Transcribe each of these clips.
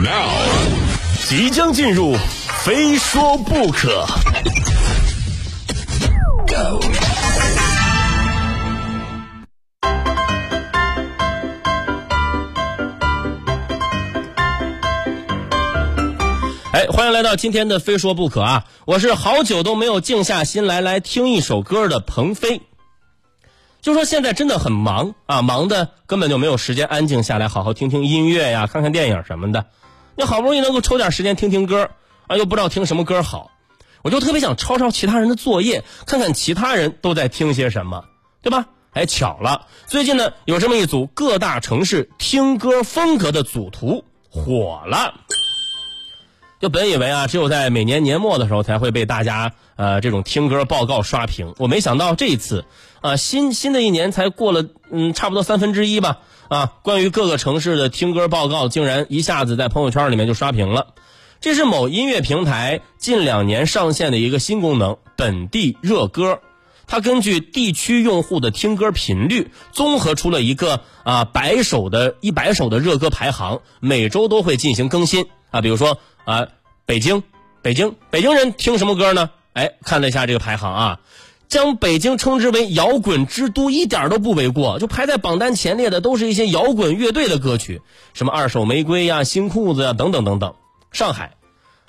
Now，即将进入，非说不可。哎，欢迎来到今天的《非说不可》啊！我是好久都没有静下心来来听一首歌的鹏飞。就说现在真的很忙啊，忙的根本就没有时间安静下来好好听听音乐呀、看看电影什么的。你好不容易能够抽点时间听听歌啊，又不知道听什么歌好，我就特别想抄抄其他人的作业，看看其他人都在听些什么，对吧？哎，巧了，最近呢有这么一组各大城市听歌风格的组图火了。就本以为啊，只有在每年年末的时候才会被大家呃这种听歌报告刷屏，我没想到这一次啊新新的一年才过了嗯差不多三分之一吧啊，关于各个城市的听歌报告竟然一下子在朋友圈里面就刷屏了。这是某音乐平台近两年上线的一个新功能——本地热歌。它根据地区用户的听歌频率，综合出了一个啊百首的一百首的热歌排行，每周都会进行更新啊。比如说啊，北京，北京，北京人听什么歌呢？哎，看了一下这个排行啊，将北京称之为摇滚之都，一点都不为过。就排在榜单前列的都是一些摇滚乐队的歌曲，什么二手玫瑰呀、新裤子呀等等等等。上海。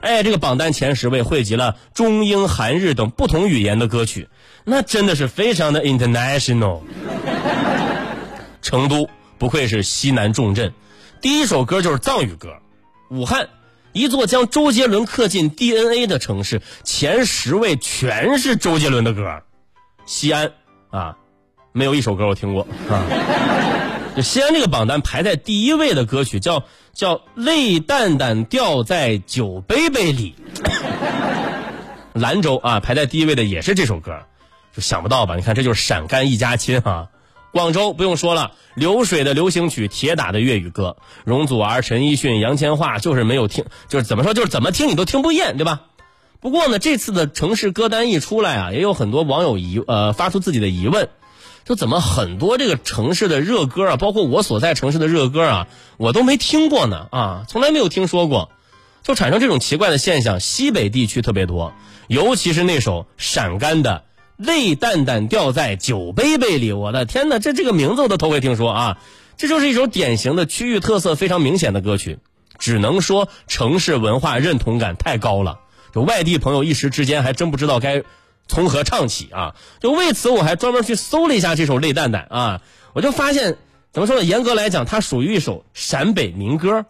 哎，这个榜单前十位汇集了中英韩日等不同语言的歌曲，那真的是非常的 international。成都不愧是西南重镇，第一首歌就是藏语歌。武汉，一座将周杰伦刻进 DNA 的城市，前十位全是周杰伦的歌。西安啊，没有一首歌我听过啊。就西安这个榜单排在第一位的歌曲叫叫泪蛋蛋掉在酒杯杯里。兰州啊，排在第一位的也是这首歌，就想不到吧？你看这就是陕甘一家亲啊。广州不用说了，流水的流行曲，铁打的粤语歌，容祖儿、陈奕迅、杨千嬅，就是没有听，就是怎么说，就是怎么听你都听不厌，对吧？不过呢，这次的城市歌单一出来啊，也有很多网友疑呃发出自己的疑问。就怎么很多这个城市的热歌啊，包括我所在城市的热歌啊，我都没听过呢啊，从来没有听说过，就产生这种奇怪的现象。西北地区特别多，尤其是那首陕甘的《泪蛋蛋掉在酒杯杯里》，我的天哪，这这个名字我都头回听说啊！这就是一首典型的区域特色非常明显的歌曲，只能说城市文化认同感太高了，就外地朋友一时之间还真不知道该。从何唱起啊？就为此，我还专门去搜了一下这首《泪蛋蛋》啊，我就发现，怎么说呢？严格来讲，它属于一首陕北民歌。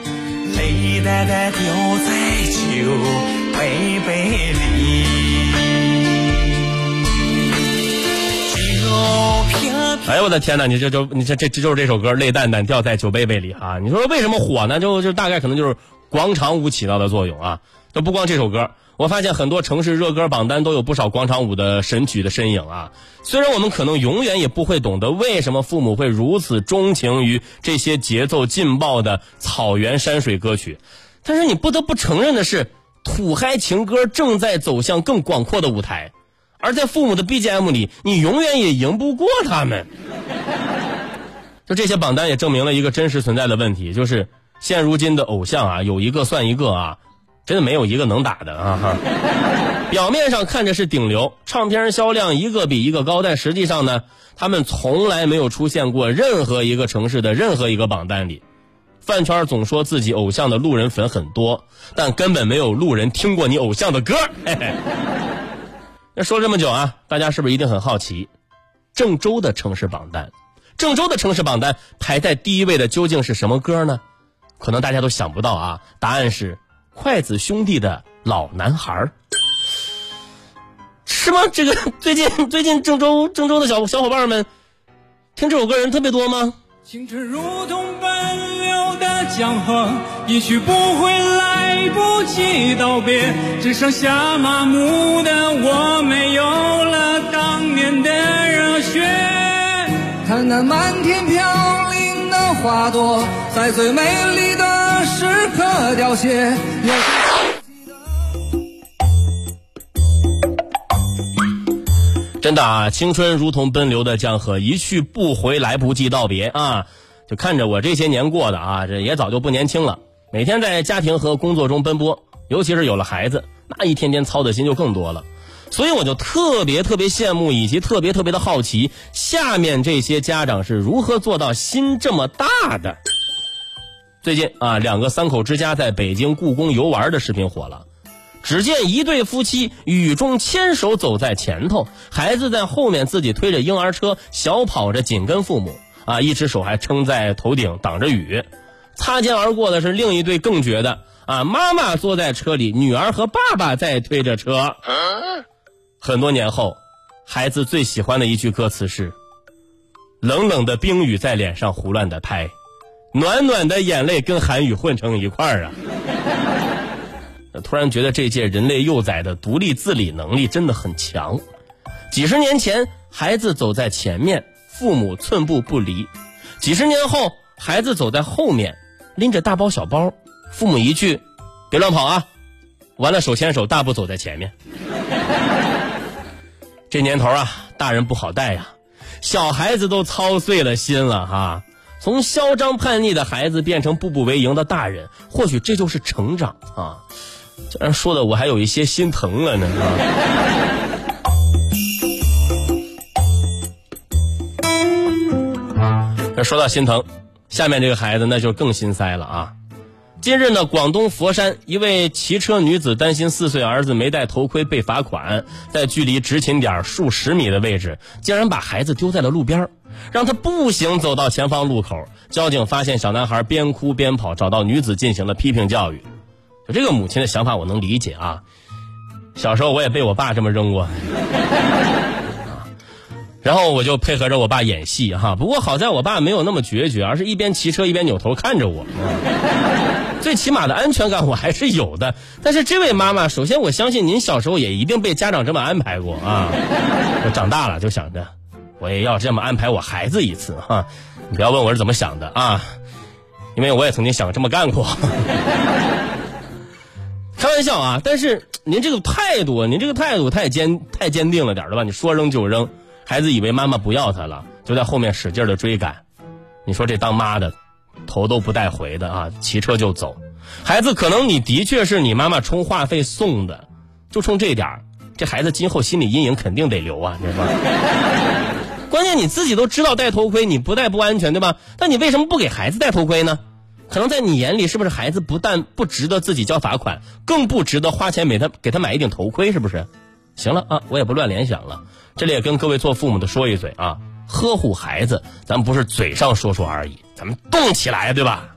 泪蛋蛋掉在酒杯杯里，哎呦我的天哪！你这就你这这这就是这首歌《泪蛋蛋掉在酒杯杯里》啊！你说为什么火呢？就就大概可能就是广场舞起到的作用啊！就不光这首歌。我发现很多城市热歌榜单都有不少广场舞的神曲的身影啊！虽然我们可能永远也不会懂得为什么父母会如此钟情于这些节奏劲爆的草原山水歌曲，但是你不得不承认的是，土嗨情歌正在走向更广阔的舞台，而在父母的 BGM 里，你永远也赢不过他们。就这些榜单也证明了一个真实存在的问题，就是现如今的偶像啊，有一个算一个啊。真的没有一个能打的啊！哈，表面上看着是顶流，唱片销量一个比一个高，但实际上呢，他们从来没有出现过任何一个城市的任何一个榜单里。饭圈总说自己偶像的路人粉很多，但根本没有路人听过你偶像的歌。嘿嘿说这么久啊，大家是不是一定很好奇，郑州的城市榜单？郑州的城市榜单排在第一位的究竟是什么歌呢？可能大家都想不到啊，答案是。筷子兄弟的老男孩是吗？这个 最近最近郑州郑州的小小伙伴们听这首歌人特别多吗？青春如同奔流的江河，一去不回，来不及道别，只剩下麻木的我，没有了当年的热血。看那满天飘零的花朵，在最美丽的。时刻凋谢。真的啊，青春如同奔流的江河，一去不回，来不及道别啊！就看着我这些年过的啊，这也早就不年轻了。每天在家庭和工作中奔波，尤其是有了孩子，那一天天操的心就更多了。所以我就特别特别羡慕，以及特别特别的好奇，下面这些家长是如何做到心这么大的。最近啊，两个三口之家在北京故宫游玩的视频火了。只见一对夫妻雨中牵手走在前头，孩子在后面自己推着婴儿车小跑着紧跟父母啊，一只手还撑在头顶挡着雨。擦肩而过的是另一对更绝的啊，妈妈坐在车里，女儿和爸爸在推着车。很多年后，孩子最喜欢的一句歌词是：“冷冷的冰雨在脸上胡乱的拍，暖暖的眼泪跟寒雨混成一块儿啊。”突然觉得这届人类幼崽的独立自理能力真的很强。几十年前，孩子走在前面，父母寸步不离；几十年后，孩子走在后面，拎着大包小包，父母一句“别乱跑啊”，完了手牵手大步走在前面。这年头啊，大人不好带呀，小孩子都操碎了心了哈。从嚣张叛逆的孩子变成步步为营的大人，或许这就是成长啊。这说的我还有一些心疼了呢。说到心疼，下面这个孩子那就更心塞了啊。近日呢，广东佛山一位骑车女子担心四岁儿子没戴头盔被罚款，在距离执勤点数十米的位置，竟然把孩子丢在了路边，让他步行走到前方路口。交警发现小男孩边哭边跑，找到女子进行了批评教育。这个母亲的想法我能理解啊，小时候我也被我爸这么扔过，然后我就配合着我爸演戏哈。不过好在我爸没有那么决绝，而是一边骑车一边扭头看着我，最起码的安全感我还是有的。但是这位妈妈，首先我相信您小时候也一定被家长这么安排过啊。我长大了就想着，我也要这么安排我孩子一次哈。你不要问我是怎么想的啊，因为我也曾经想这么干过。开玩笑啊！但是您这个态度，您这个态度太坚太坚定了点，对吧？你说扔就扔，孩子以为妈妈不要他了，就在后面使劲的追赶。你说这当妈的，头都不带回的啊，骑车就走。孩子可能你的确是你妈妈充话费送的，就冲这点这孩子今后心理阴影肯定得留啊，对吧？关键你自己都知道戴头盔你不戴不安全，对吧？那你为什么不给孩子戴头盔呢？可能在你眼里，是不是孩子不但不值得自己交罚款，更不值得花钱给他给他买一顶头盔？是不是？行了啊，我也不乱联想了。这里也跟各位做父母的说一嘴啊，呵护孩子，咱不是嘴上说说而已，咱们动起来，对吧？